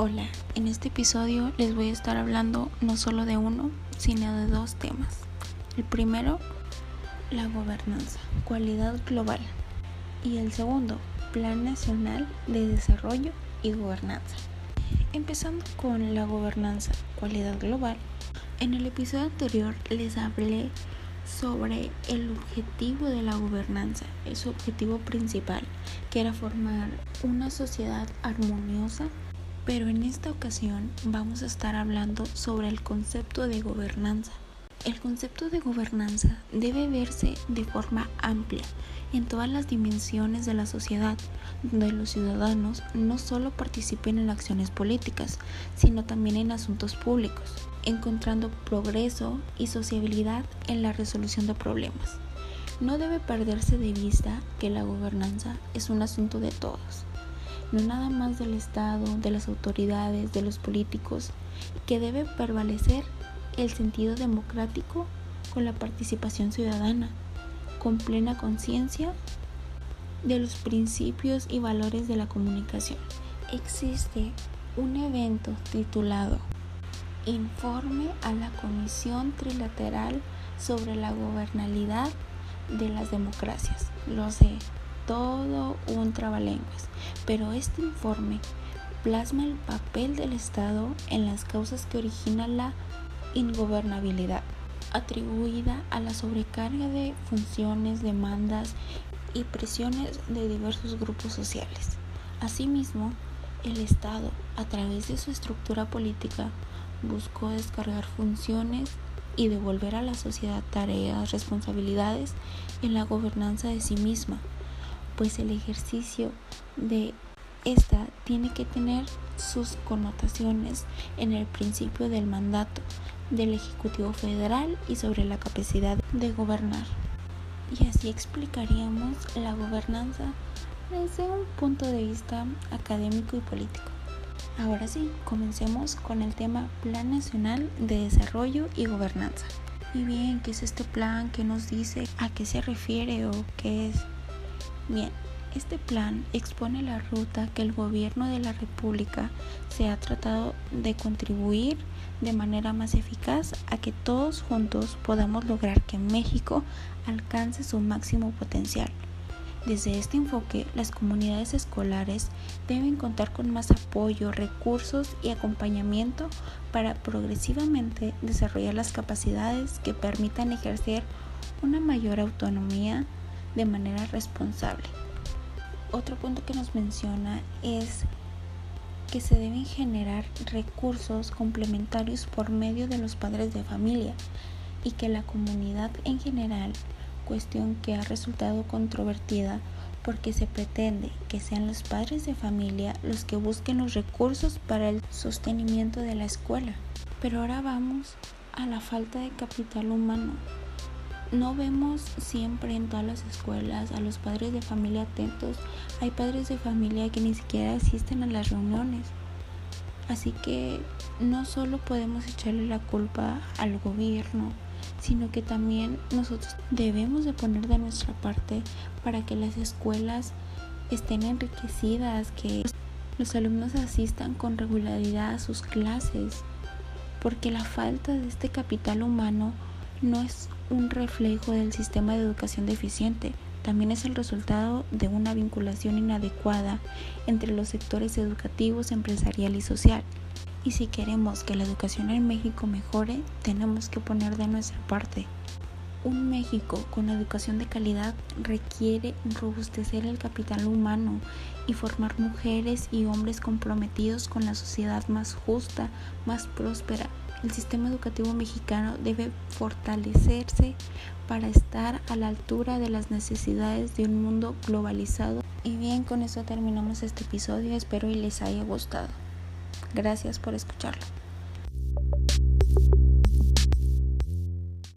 Hola, en este episodio les voy a estar hablando no solo de uno, sino de dos temas. El primero, la gobernanza, cualidad global. Y el segundo, Plan Nacional de Desarrollo y Gobernanza. Empezando con la gobernanza, cualidad global. En el episodio anterior les hablé sobre el objetivo de la gobernanza, su objetivo principal, que era formar una sociedad armoniosa, pero en esta ocasión vamos a estar hablando sobre el concepto de gobernanza. El concepto de gobernanza debe verse de forma amplia en todas las dimensiones de la sociedad, donde los ciudadanos no solo participen en acciones políticas, sino también en asuntos públicos, encontrando progreso y sociabilidad en la resolución de problemas. No debe perderse de vista que la gobernanza es un asunto de todos, no nada más del Estado, de las autoridades, de los políticos, que debe prevalecer el sentido democrático con la participación ciudadana, con plena conciencia de los principios y valores de la comunicación. Existe un evento titulado Informe a la Comisión Trilateral sobre la Gobernabilidad de las Democracias. Lo sé, todo un trabalenguas, pero este informe plasma el papel del Estado en las causas que originan la ingobernabilidad, atribuida a la sobrecarga de funciones, demandas y presiones de diversos grupos sociales. Asimismo, el Estado, a través de su estructura política, buscó descargar funciones y devolver a la sociedad tareas, responsabilidades en la gobernanza de sí misma, pues el ejercicio de esta tiene que tener sus connotaciones en el principio del mandato del Ejecutivo Federal y sobre la capacidad de gobernar. Y así explicaríamos la gobernanza desde un punto de vista académico y político. Ahora sí, comencemos con el tema Plan Nacional de Desarrollo y Gobernanza. Y bien, ¿qué es este plan? ¿Qué nos dice? ¿A qué se refiere o qué es? Bien, este plan expone la ruta que el gobierno de la República se ha tratado de contribuir de manera más eficaz a que todos juntos podamos lograr que México alcance su máximo potencial. Desde este enfoque, las comunidades escolares deben contar con más apoyo, recursos y acompañamiento para progresivamente desarrollar las capacidades que permitan ejercer una mayor autonomía de manera responsable. Otro punto que nos menciona es que se deben generar recursos complementarios por medio de los padres de familia y que la comunidad en general, cuestión que ha resultado controvertida porque se pretende que sean los padres de familia los que busquen los recursos para el sostenimiento de la escuela. Pero ahora vamos a la falta de capital humano no vemos siempre en todas las escuelas a los padres de familia atentos. Hay padres de familia que ni siquiera asisten a las reuniones. Así que no solo podemos echarle la culpa al gobierno, sino que también nosotros debemos de poner de nuestra parte para que las escuelas estén enriquecidas, que los alumnos asistan con regularidad a sus clases, porque la falta de este capital humano no es un reflejo del sistema de educación deficiente, también es el resultado de una vinculación inadecuada entre los sectores educativos, empresarial y social. Y si queremos que la educación en México mejore, tenemos que poner de nuestra parte. Un México con educación de calidad requiere robustecer el capital humano y formar mujeres y hombres comprometidos con la sociedad más justa, más próspera, el sistema educativo mexicano debe fortalecerse para estar a la altura de las necesidades de un mundo globalizado. Y bien, con eso terminamos este episodio. Espero y les haya gustado. Gracias por escucharlo.